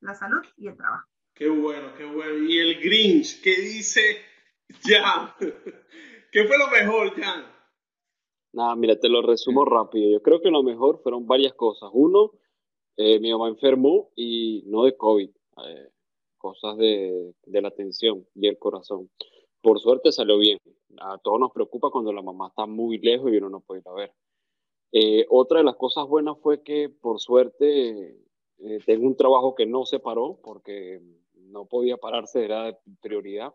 la salud y el trabajo. Qué bueno, qué bueno. Y el Grinch, ¿qué dice Jan? ¿Qué fue lo mejor, Jan? Nada, mira, te lo resumo rápido. Yo creo que lo mejor fueron varias cosas. Uno, eh, mi mamá enfermó y no de COVID, eh, cosas de, de la atención y el corazón. Por suerte salió bien. A todos nos preocupa cuando la mamá está muy lejos y uno no puede ir a ver. Eh, otra de las cosas buenas fue que por suerte eh, tengo un trabajo que no se paró porque no podía pararse, era de prioridad.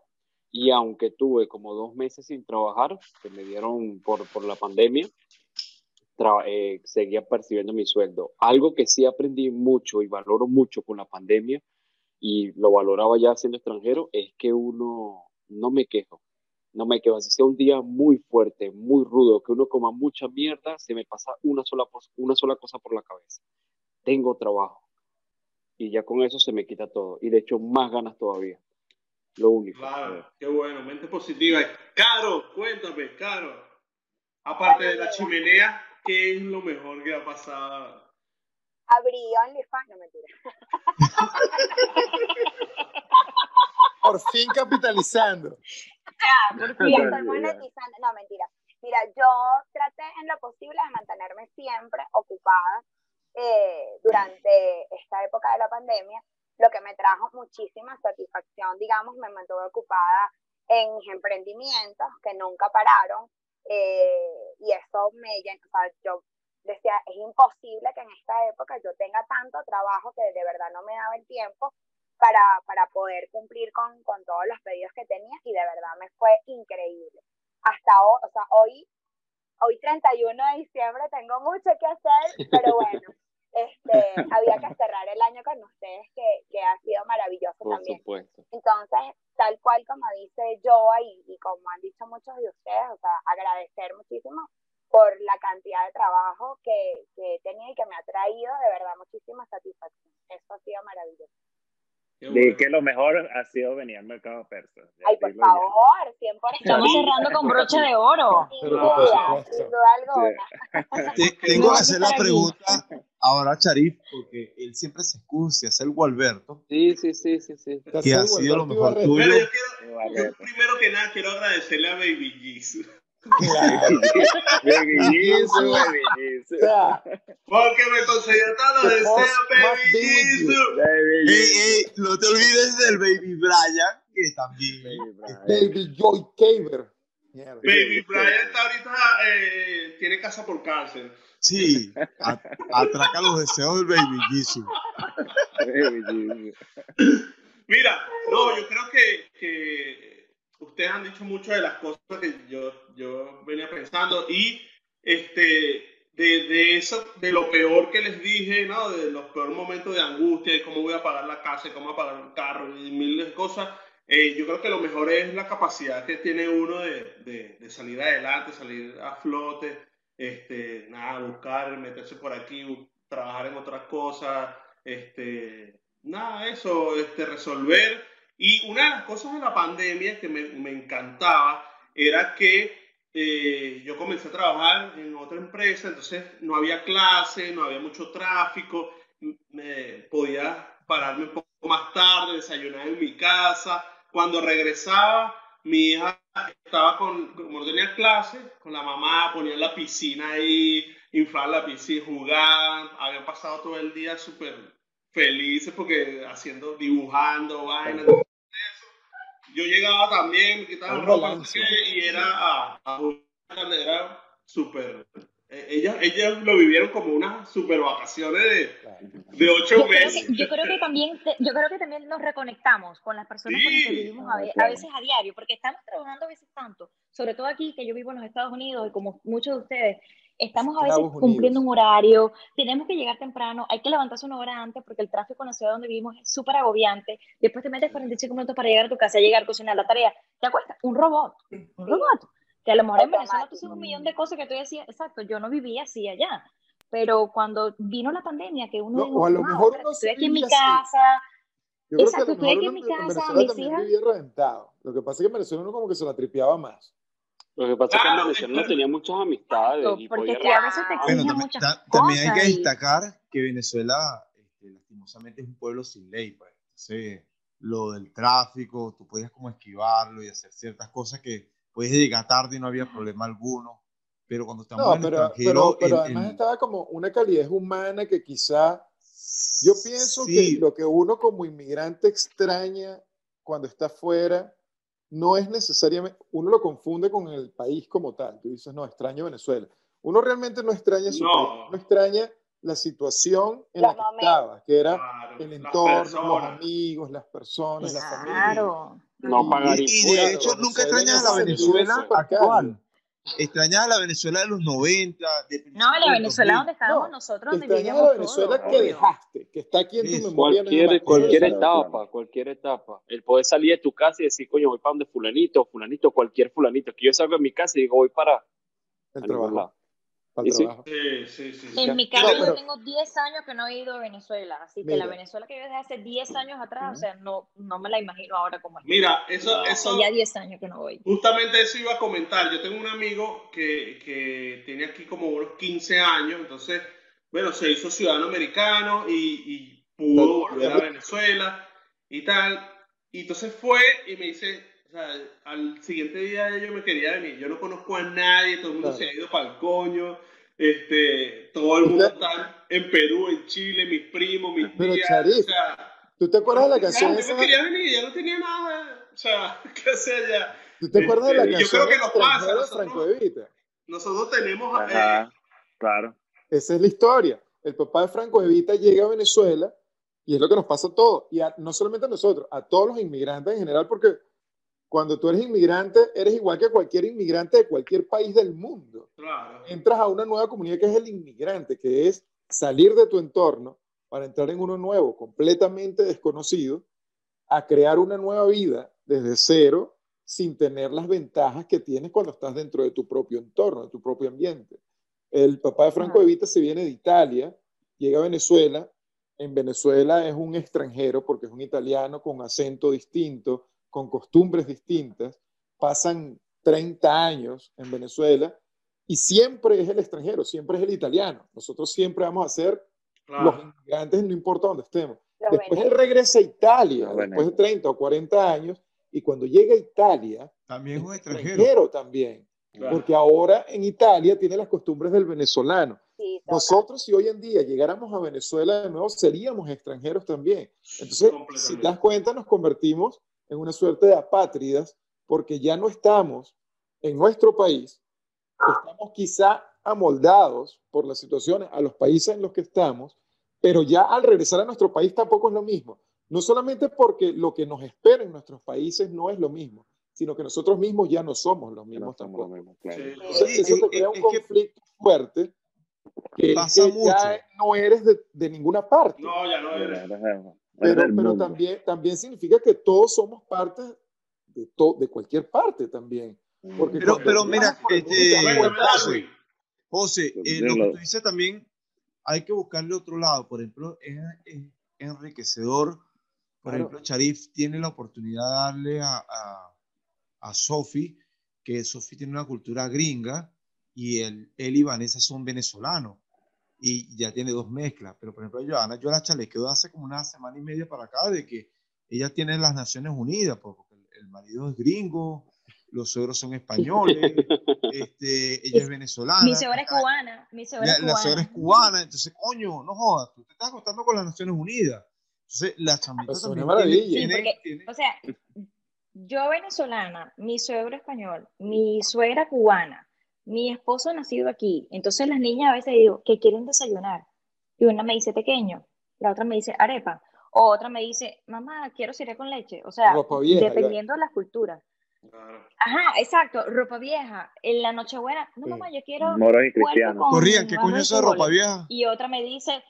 Y aunque tuve como dos meses sin trabajar, que me dieron por, por la pandemia, eh, seguía percibiendo mi sueldo. Algo que sí aprendí mucho y valoro mucho con la pandemia, y lo valoraba ya siendo extranjero, es que uno no me quejo. No me quejo. Si sea un día muy fuerte, muy rudo, que uno coma mucha mierda, se me pasa una sola, una sola cosa por la cabeza. Tengo trabajo. Y ya con eso se me quita todo. Y de hecho, más ganas todavía. Lo único. Claro, qué bueno, mente positiva. Caro, cuéntame, Caro. Aparte de la chimenea, ¿qué es lo mejor que ha pasado? Abrí OnlyFans, no mentira. Por fin capitalizando. Por Y fin. estoy monetizando. No, mentira. Mira, yo traté en lo posible de mantenerme siempre ocupada eh, durante esta época de la pandemia, lo que me trajo muchísima satisfacción, digamos, me mantuve ocupada en mis emprendimientos que nunca pararon eh, y eso me llenó, o sea, yo decía, es imposible que en esta época yo tenga tanto trabajo que de verdad no me daba el tiempo para, para poder cumplir con, con todos los pedidos que tenía y de verdad me fue increíble. Hasta hoy, o sea, hoy, hoy 31 de diciembre tengo mucho que hacer, pero bueno, este, había que cerrar el año con ustedes que, que ha sido maravilloso Por también. supuesto. Entonces, tal cual como dice Joa y, y como han dicho muchos de ustedes, o sea, agradecer muchísimo por la cantidad de trabajo que, que he tenido y que me ha traído de verdad muchísima satisfacción. Eso ha sido maravilloso. Bueno. que lo mejor ha sido venir al mercado persa. Ay, por favor, 100%. Estamos cerrando con broche de oro. Sin duda, sin duda alguna. Te- tengo que hacer la pregunta ahora a Charif, porque él siempre se excusa, hace el Gualberto, Sí, sí, sí, sí, sí. que ha sido lo mejor tuyo. Pero yo quiero, yo primero que nada quiero agradecerle a Baby G's. Claro. Baby Jesus, Jesus. baby O Jesus. sea, Porque me concedió los deseos, Baby be with you. Jesus. Baby Ey, Jesus. ey, no te olvides del Baby Brian, que también. Baby Brian. Baby Joy Caber. Mierda. Baby Brian está ahorita, eh, tiene casa por cárcel. Sí, atraca los deseos del Baby Jesus. Baby Jesus. Mira, no, yo creo que, que ustedes han dicho muchas de las cosas que yo, yo venía pensando y este, de, de eso, de lo peor que les dije, ¿no? De los peores momentos de angustia y cómo voy a pagar la casa cómo voy a pagar el carro y miles de cosas. eh, yo creo que lo mejor es la capacidad que tiene uno de, de, de salir adelante, salir a flote, este, nada, buscar, meterse por aquí, trabajar en otras cosas, este, nada, eso, este, resolver. Y una de las cosas de la pandemia que me, me encantaba era que eh, yo comencé a trabajar en otra empresa, entonces no había clase, no había mucho tráfico, me podía pararme un poco más tarde, desayunar en mi casa, cuando regresaba, mi hija estaba con, como no tenía clase, con la mamá, ponían la piscina ahí, inflar la piscina, jugaban, habían pasado todo el día súper felices porque haciendo, dibujando, vainas, eso. Yo llegaba también, me quitaba qué, y era a, a jugar, era súper... Ellas, ellas lo vivieron como unas super vacaciones de, de ocho Yo creo, meses. que, yo creo que también yo creo que también nos reconectamos con las personas con las que vivimos a, a veces a diario, porque estamos trabajando a veces tanto, sobre todo aquí que yo vivo en los Estados Unidos y como muchos de ustedes, estamos a veces cumpliendo Unidos. un horario, tenemos que llegar temprano, hay que levantarse una hora antes porque el tráfico en la ciudad donde vivimos es súper agobiante, después te metes 45 minutos para llegar a tu casa, llegar, cocinar la tarea, te acuestas, un robot, un robot, que a lo mejor en Venezuela tú haces un millón de cosas que tú decías, exacto, yo no vivía así allá, pero cuando vino la pandemia, que uno No, dijo, o a lo "Wow, mejor uno estoy aquí en mi así. casa, Yo Exacto, estoy aquí en mi casa, Venezuela mis hijas. vivía reventado. Lo que pasa es que en Venezuela uno como que se la tripeaba más. Lo que pasa es que en Claro, Venezuela no tenía muchas amistades Exacto, y porque podía a veces te. Bueno, también, muchas ta- también hay que cosas y- destacar que Venezuela, este, lastimosamente, es un pueblo sin ley. Pues. Entonces, lo del tráfico, tú podías como esquivarlo y hacer ciertas cosas que podías llegar tarde y no había problema alguno. Pero cuando estamos No, en el pero, extranjero, pero, pero el- además el- estaba como una calidez humana que quizá yo pienso Sí. que lo que uno como inmigrante extraña cuando está afuera no es necesariamente, uno lo confunde con el país como tal. Tú dices, no, extraño Venezuela. Uno realmente no extraña su No. país, uno extraña la situación en Los la que estaba, que era Claro, el entorno, los amigos, las personas, la familia. Claro. No pagar Y, y impuestos. de hecho, nunca extrañas a la Venezuela actual. Extrañas a la Venezuela de los 90, de No, la Venezuela 2000. donde estábamos No, nosotros, donde vivíamos la Venezuela que obvio. dejaste, que está aquí en tu memoria. Cualquier, etapa, claro. cualquier etapa. El poder salir de tu casa y decir, coño, voy para donde fulanito, fulanito, cualquier fulanito. Que yo salgo de mi casa y digo, voy para El trabajo. lado. Para Y el sí. trabajo. Sí, sí, sí. En Ya. mi No, caso, pero- yo tengo 10 años que no he ido a Venezuela, así que la. Venezuela que yo desde hace 10 años atrás, o sea, no, no me la imagino ahora como es. Mira, eso, No. eso, Hace ya 10 años que no voy. Justamente eso iba a comentar. Yo tengo un amigo que, que tiene aquí como unos 15 años, entonces, bueno, se hizo ciudadano americano y, y pudo volver a Venezuela y tal. Y entonces fue y me dice, sea, al siguiente día yo me quería venir. Yo no conozco a nadie, todo el mundo Claro. se ha ido para el coño. Este, todo el mundo está en Perú, en Chile, mis primos, mis Pero, tías. Charif, o sea, ¿Tú te acuerdas de la ya, canción yo esa? me quería venir, ya no tenía nada. O sea, ¿qué hacer ya? ¿Tú te acuerdas de la Este, y yo canción creo que nos pasa, nosotros-? Nosotros tenemos eh, Ajá, claro. Esa es la historia. El papá de Franco Evita llega a Venezuela y es lo que nos pasa a todos. Y a- no solamente a nosotros, a todos los inmigrantes en general, porque cuando tú eres inmigrante, eres igual que cualquier inmigrante de cualquier país del mundo. claro. Entras a una nueva comunidad que es el inmigrante, que es salir de tu entorno para entrar en uno nuevo, completamente desconocido, a crear una nueva vida desde cero, sin tener las ventajas que tienes cuando estás dentro de tu propio entorno, de tu propio ambiente. El papá de Franco Ajá. Evita se viene de Italia, llega a Venezuela. En Venezuela es un extranjero porque es un italiano con acento distinto, con costumbres distintas. Pasan 30 años en Venezuela y siempre es el extranjero, siempre es el italiano. Nosotros siempre vamos a ser claro. los inmigrantes, no importa dónde estemos. Los Después él regresa a Italia, Los después de venezos. 30 o 40 años, y cuando llega a Italia, También es un extranjero. extranjero también, Claro. porque ahora en Italia tiene las costumbres del venezolano. Sí. Nosotros, si hoy en día llegáramos a Venezuela de nuevo, seríamos extranjeros también. Entonces, si te das cuenta, nos convertimos en una suerte de apátridas porque ya no estamos en nuestro país, estamos quizá amoldados por las situaciones a los países en los que estamos, pero ya al regresar a nuestro país tampoco es lo mismo. No solamente porque lo que nos espera en nuestros países no es lo mismo, sino que nosotros mismos ya no somos los mismos no somos lo tampoco. mismo, claro. Sí. Entonces, Sí, eso es- te crea un es que- conflicto fuerte que Pasa que mucho. ya no eres de, de ninguna parte. No, ya no eres. Pero pero también, también significa que todos somos parte de, to- de cualquier parte también. Porque Pero, pero mira, este, Darwin. José, eh, lo que tú dices también hay que buscarle otro lado. Por ejemplo, es, es enriquecedor. Por Claro. ejemplo, Sharif tiene la oportunidad de darle a, a, a Sofi, que Sofi tiene una cultura gringa y él, él y Vanessa son venezolanos y ya tiene dos mezclas. Pero, por ejemplo, a Joana, yo la chalequeo hace como una semana y media para acá de que ella tiene las Naciones Unidas, pues, porque el marido es gringo, los suegros son españoles, este, ella es venezolana. Mi suegra es cubana. Mi suegra La, es la cubana. suegra es cubana, entonces, coño, no jodas, tú te estás acostando con las Naciones Unidas. Entonces, también porque- tienen- O sea, yo venezolana, mi suegro español, mi suegra cubana, mi esposo nacido aquí. Entonces las niñas a veces digo, ¿qué quieren desayunar? Y una me dice pequeño, la otra me dice arepa, o otra me dice, mamá, quiero cereal con leche. O sea, Ropa vieja, ya. dependiendo de las culturas. Claro. Ajá, exacto, ropa vieja. En la Nochebuena, no Sí. mamá, yo quiero Moros y cristianos. con Corrían, ¿qué coño es eso de ropa vieja? Y otra me dice,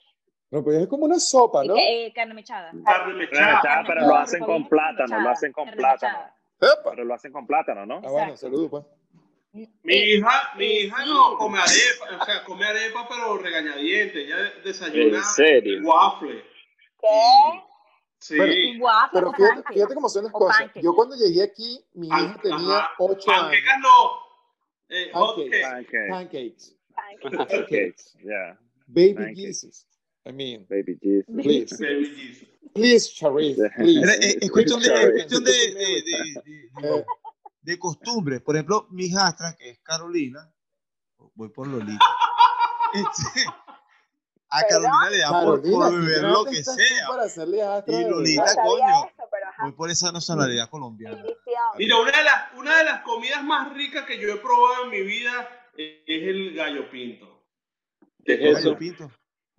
No, pero es como una sopa, ¿no? eh, carne mechada. Carne Carne mechada. pero lo hacen ropa con vieja, plátano, lo hacen con plátano. Pero lo hacen con plátano, ¿no? Ah, bueno, saludos, pues. Mi Eh, hija, mi eh, hija no come arepa, o sea, come arepa pero regañadiente, ella desayuna ¿En serio? waffle. ¿Qué? Sí. Bueno, Pero fíjate, fíjate cómo son las O cosas. Yo cuando llegué aquí, mi hija Pan- tenía ajá. 8 años. Panquecas no. Eh, Pancakes. cake. Pancake. Pancakes. Pancake. Pancakes. Yeah. Baby Pancakes. Jesus. I mean, Baby Jesus. please. Baby Jesus. Please, Sharif, please. Es, es cuestión de, de, de, de, de- Eh, de costumbre. Por ejemplo, mi hijastra, que es Carolina, voy por Lolita. Este, a Carolina le da por, Carolina, por ¿qué beber lo que sea. Para Y Lolita, No coño. eso. Voy por esa nacionalidad colombiana. Mira, una de, las, una de las comidas más ricas que yo he probado en mi vida es el gallo pinto. ¿Qué es Gallo pinto.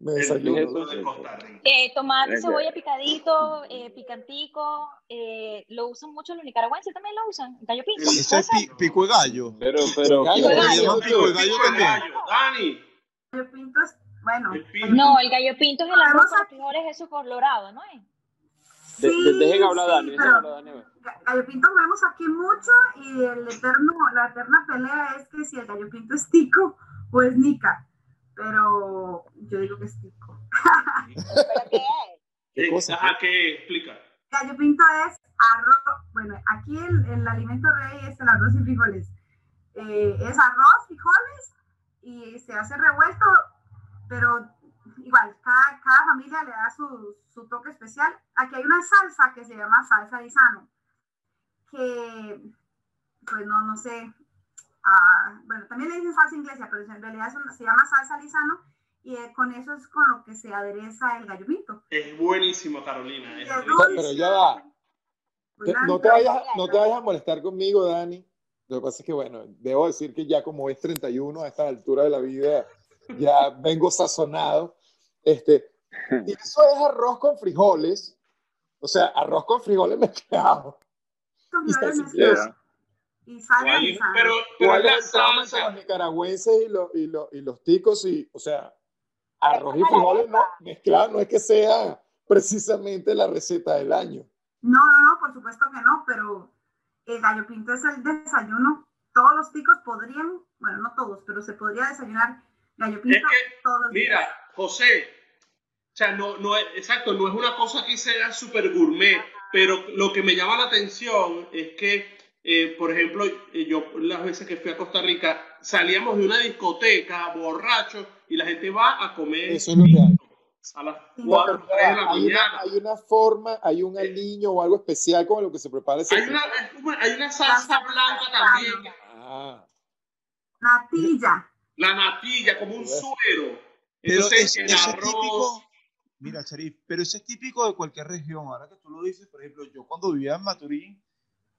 Me desayuno. pinto de Costa Rica. Eh, tomate, cebolla picadito, eh, picantico, eh, lo usan mucho los nicaragüenses, también lo usan, gallo pinto. Sí. Eso es pi- pico de gallo. Pero, pero, Gallo, gallo. llaman pico de gallo Pico de también. gallo. Dani, Gallo pinto es, bueno. el pinto. No, el gallo pinto es el arroz con frijoles, eso colorado, ¿no es? de- de- dejen hablar sí, Dani, dejen pero- hablar Dani. Gallo pinto comemos aquí mucho y el eterno, la eterna pelea es que si el gallo pinto es tico o es nica. Pero yo digo que es tico. ¿Pero qué es? ¿Qué cosa? Ajá, ¿qué? Explica. Gallo pinto es arroz, bueno, aquí el, el alimento rey es el arroz y frijoles. Eh, es arroz, frijoles y se hace revuelto, pero igual, cada, cada familia le da su, su toque especial. Aquí hay una salsa que se llama salsa lisano, que, pues no, no sé, ah, bueno, también le dicen salsa inglesa, pero en realidad es una- se llama salsa lisano y eh, con eso es con lo que se adereza el gallo pinto. Es buenísimo, Carolina. es no, Pero ya va. Te- No te, vayas, no te vayas a molestar conmigo, Dani. Lo que pasa es que, bueno, debo decir que ya como es 31 a esta altura de la vida, ya vengo sazonado. Este, y eso es arroz con frijoles. O sea, arroz con frijoles mezclados. Con frijoles. Y Pero, lisano. pero, pero ¿Cuál es el trauma entre los nicaragüenses y los, y, los, y los ticos? Y, o sea, arroz y frijoles no, mezclados no es que sea precisamente la receta del año. No, no, no, por supuesto que no, pero el gallo pinto es el desayuno. Todos los ticos podrían, bueno, no todos, pero se podría desayunar gallo pinto Es que, todos los días. Mira, José, o sea, no, no es, exacto, no es una cosa que sea súper gourmet, pero lo que me llama la atención es que, eh, por ejemplo, eh, yo las veces que fui a Costa Rica, salíamos de una discoteca borracho y la gente va a comer Eso es lo que hay. a las Sí. 4 o 3 de la hay, una, mañana. hay una forma, hay un aliño o algo especial con lo que se prepara ese Hay una, hay una salsa blanca también, Ah, Natilla. la natilla, como un suero. Pero Entonces, eso, el es arroz, típico. Mira, Charif, pero eso es típico de cualquier región. Ahora que tú lo dices, por ejemplo, yo cuando vivía en Maturín,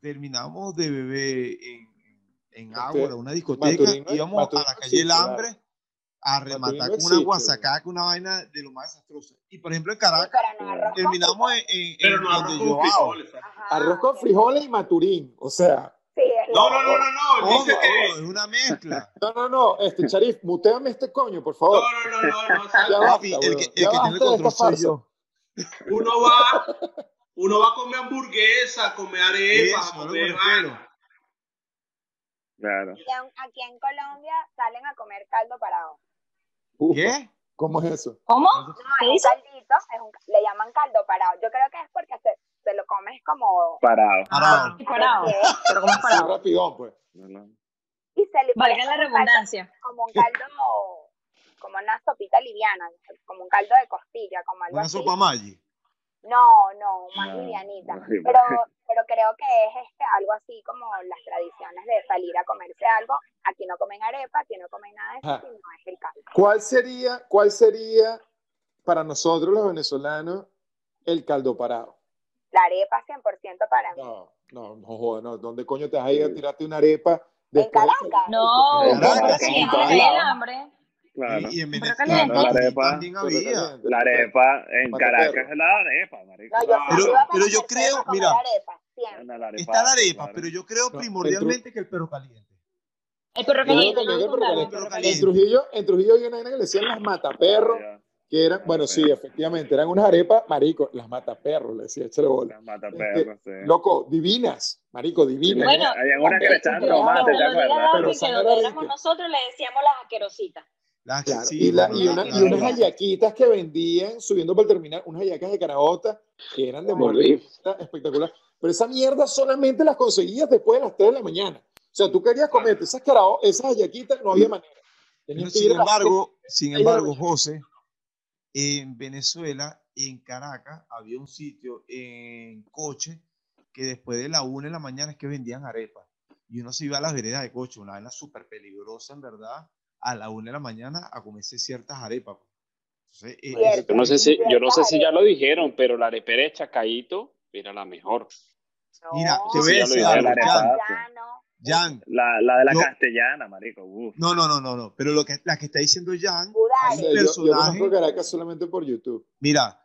terminamos de beber en, en Ágora, una discoteca, Maturín no- íbamos a la calle El Hambre a rematar con una existe, guasacaca, una vaina de lo más desastrosa. Y por ejemplo, en Sí, Caracas, no terminamos en, en- pero en no donde arroz yo con hago. frijoles. ¿sabes? Ajá, arroz con sí. frijoles y maturín. O sea, Sí, No, no, no, no, no, Todo, dice que... es una mezcla. no, no, no, este Charif, muteame este coño, por favor. No, no, no, no, no, Ya basta, Papi, el weón. que, el Ya que basta tiene el de control esta soy farsa. yo. Uno va, uno va a comer hamburguesa, a comer arepas, Eso, a comer. Claro. Y aquí en Colombia salen a comer caldo parado. ¿Qué? ¿Cómo es eso? ¿Cómo? No, ¿Qué es un caldito, es un, le llaman caldo parado. Yo creo que es porque se, se lo comes como... Parado. Parado. Parado. ¿Qué? Pero ¿cómo es Así parado? rapidón, pues. No, no. Y se le Valga pone la como un caldo- redundancia. Como un caldo, como una sopita liviana, como un caldo de costilla, como algo Una así. sopa Maggi. No, no, más No, livianita. no, Pero pero creo que es este, algo así como las tradiciones de salir a comerse algo. Aquí no comen arepa, aquí no comen nada de eso, Ajá. sino es el caldo. ¿Cuál sería, ¿Cuál sería para nosotros los venezolanos el caldo parado? La arepa 100% para mí. No, no, no jodas, no. ¿Dónde coño te vas a ir a tirarte una arepa después de Caracas? No, En Caracas, pero en Claro. Y, y en Venezuela caliente. La arepa, también había. La arepa en Caracas es la arepa, marico. No, yo Claro. Pero- pero yo creo, mira. La arepa, Está la arepa, claro. pero yo creo primordialmente que el perro caliente. El perro caliente, el perro caliente. el perro En caliente. Trujillo, en Trujillo había una vaina que le decían las mataperros, que eran, bueno, sí, efectivamente, eran unas arepas, marico, las mataperros, le decía, échale bola. las mata Este, perros, sí. Loco, divinas, marico, divinas. Bueno, Había una que le echaban tomate, ¿te acuerdas? Pero que éramos nosotros le decíamos las asquerositas. Las- Claro, sí, y, la- bueno, y, una- las- y unas hallaquitas que vendían subiendo para el terminal, unas hallacas de caraota que eran de mordida espectacular. Pero esa mierda solamente las conseguías después de las 3 de la mañana. O sea, tú querías comerte esas, carao- esas hallaquitas, no había manera. Pero sin las embargo, sin embargo. José, en Venezuela, en Caracas, había un sitio en coche que después de la una de la mañana es que vendían arepas. Y uno se iba a las veredas de coche, una vaina súper peligrosa, en verdad, a la una de la mañana a comerse ciertas arepas. Entonces, eh. Yo no sé si, yo no sé si ya lo dijeron, pero la arepera de Chacaíto era la mejor. Mira, No, te voy a decir algo. Jan, La, la de la Yo- castellana, marico. Uf. no, no, no, no, no, pero lo que, la que está diciendo Jan, hay un yo, yo personaje, conozco Caracas solamente por YouTube. mira,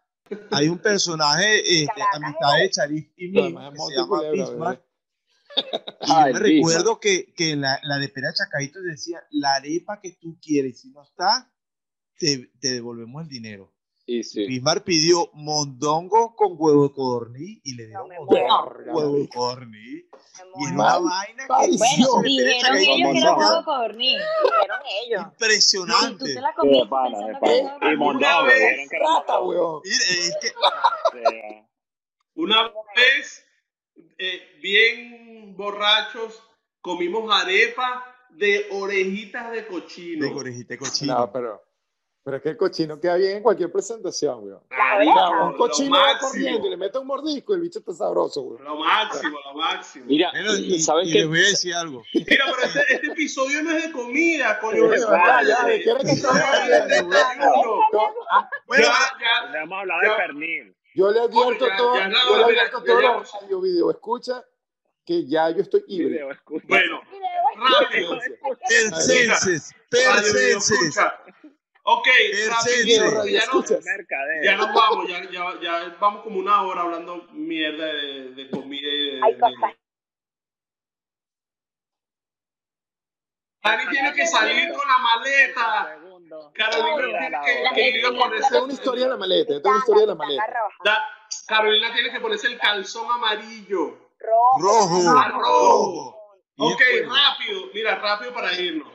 hay un personaje, este, amistad de Charif y mí, que se llama Bismarck. Y Ah, yo me recuerdo que, que la, la de Pera Chacaito decía, la arepa que tú quieres, y si no está, te, te devolvemos el dinero. Y sí. Bismarck pidió mondongo con huevo de codorniz y le dieron me mondongo huevo de codorniz. Me Y era una vaina que Bueno, dijeron ellos que era huevo codorniz. Dijeron ellos. Tú impresionante. te la Sí, comiste de de Y mondongo, dijeron que era es que Sí, Una vez, eh, bien borrachos, comimos arepa de orejitas de cochino. de orejita de cochino. No, pero, pero es que el cochino queda bien en cualquier presentación, weón. Sea, un cochino corriendo y le mete un mordisco y el bicho está sabroso, weón. lo máximo, lo máximo. Mira, Bueno, y, ¿sabes y qué? les voy a decir algo. Mira, pero este, este episodio no es de comida, coño. Ya, ya, Ya, yo le mira, advierto a ya, todos ya. los radio video escucha que ya yo estoy híbrido. Video, escucha. bueno, rápido. persenses, persenses. escucha. Ok, Radio ya, nos, ya nos vamos, ya, ya, ya vamos como una hora hablando mierda de, de comida y de, Hay de- cosas. Dani tiene que salir con la maleta. Segundo. Carolina Mira tiene que, ponerse tengo una historia de la maleta, yo tengo una historia de la maleta. Da- Carolina tiene que ponerse el calzón amarillo. Rojo. Rojo. Ah, rojo. Y Ok, después- rápido, mira, rápido para irnos.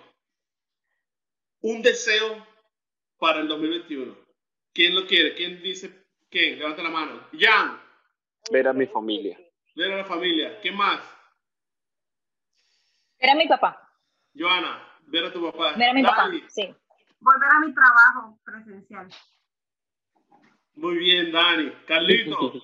Un deseo para el 2021. ¿Quién lo quiere? ¿Quién dice? ¿Quién? Levanta la mano. Jan, Ver a mi familia. ver a la familia. ¿Qué más? Era mi papá. Joana, ver a tu papá. Era mi papá. Dani, Sí. Volver a mi trabajo presencial. Muy bien, Dani. Carlito,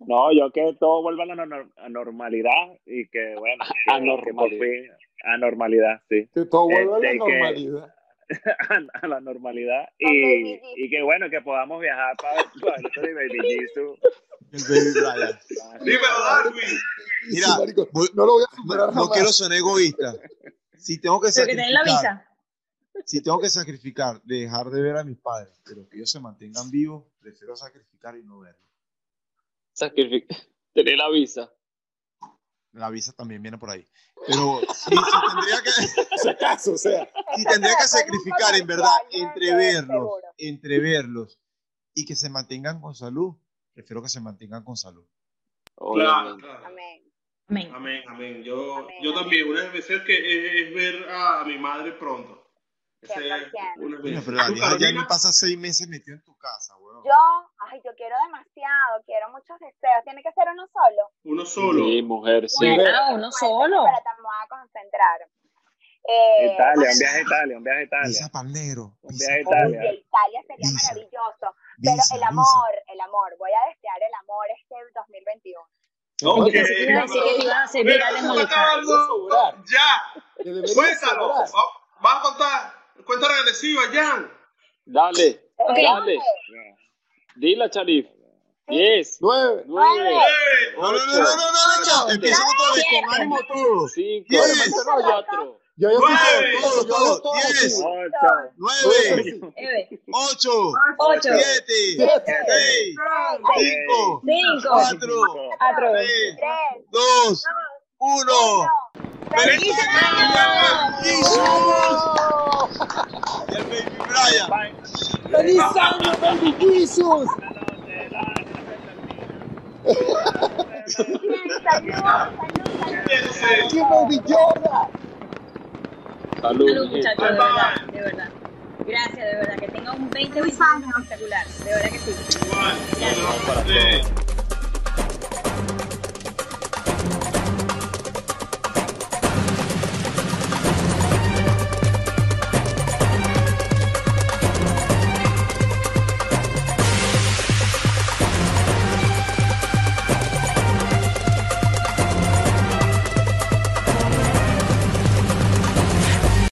No, yo que todo vuelva a la nor- a normalidad y que, bueno, que, Anormalidad. que por fin, a normalidad, sí. Que todo vuelva a la Este, que- normalidad. a, a la normalidad y, Jesus. y que, bueno, que podamos viajar para, para el otro de Baby Jesus. El Baby Brian. dímelo, Darwin. Mira, no lo voy a superar no jamás. quiero ser egoísta. Si tengo que Pero que la visa. Si tengo que sacrificar, dejar de ver a mis padres, pero que ellos se mantengan vivos, prefiero sacrificar y no verlos. Sacrific- Tener la visa. La visa también viene por ahí. Pero sí tendría que, Si acaso, o sea, sí tendría que sacrificar, en verdad, entre verlos, entre verlos y que se mantengan con salud, prefiero que se mantengan con salud. Claro. Amén. Amén. Amén, amén. Yo, Amén, yo amén. también, una de las veces que es, es ver a, mi madre pronto. Ese es 100%. una Coño, vez. pero la ¿Tú, vieja ya ni pasa seis meses metido en tu casa, weón. Yo, ay, yo quiero demasiado, quiero muchos deseos. Tiene que ser uno solo. Uno solo. Sí, mujer, sí. Bueno, ve. uno solo. Pero te voy a concentrar. Eh, Italia, un viaje a Italia, un viaje a Italia. Pisa. Un viaje a Italia. Oye, Italia sería Visa. maravilloso. Pero Visa, el visa. amor, el amor, voy a desear el amor este 2021. Yo Ok. pensé que iba a decir que te iban a hacer Mira, viral en se está OnlyFans. acabando. Ya. Cuéntalo. sobrar. Va- Vas a contar. Cuenta regresiva, Jan. Dale. Okay. Dale. Dila, Charif. 10, 9, 9, 9, no, no, no, no, no, no, empezamos todos ¡Feliz año! Y el baby Brian. ¡Feliz año, baby Jesus! Salud, salud, salud. Ese. ¡Qué baby Yoda! salud, Salud, mi gente. muchachos, de verdad, de verdad. Gracias, de verdad. Que tenga un 2021 espectacular. De verdad que sí. Igual. Gracias. para Sí.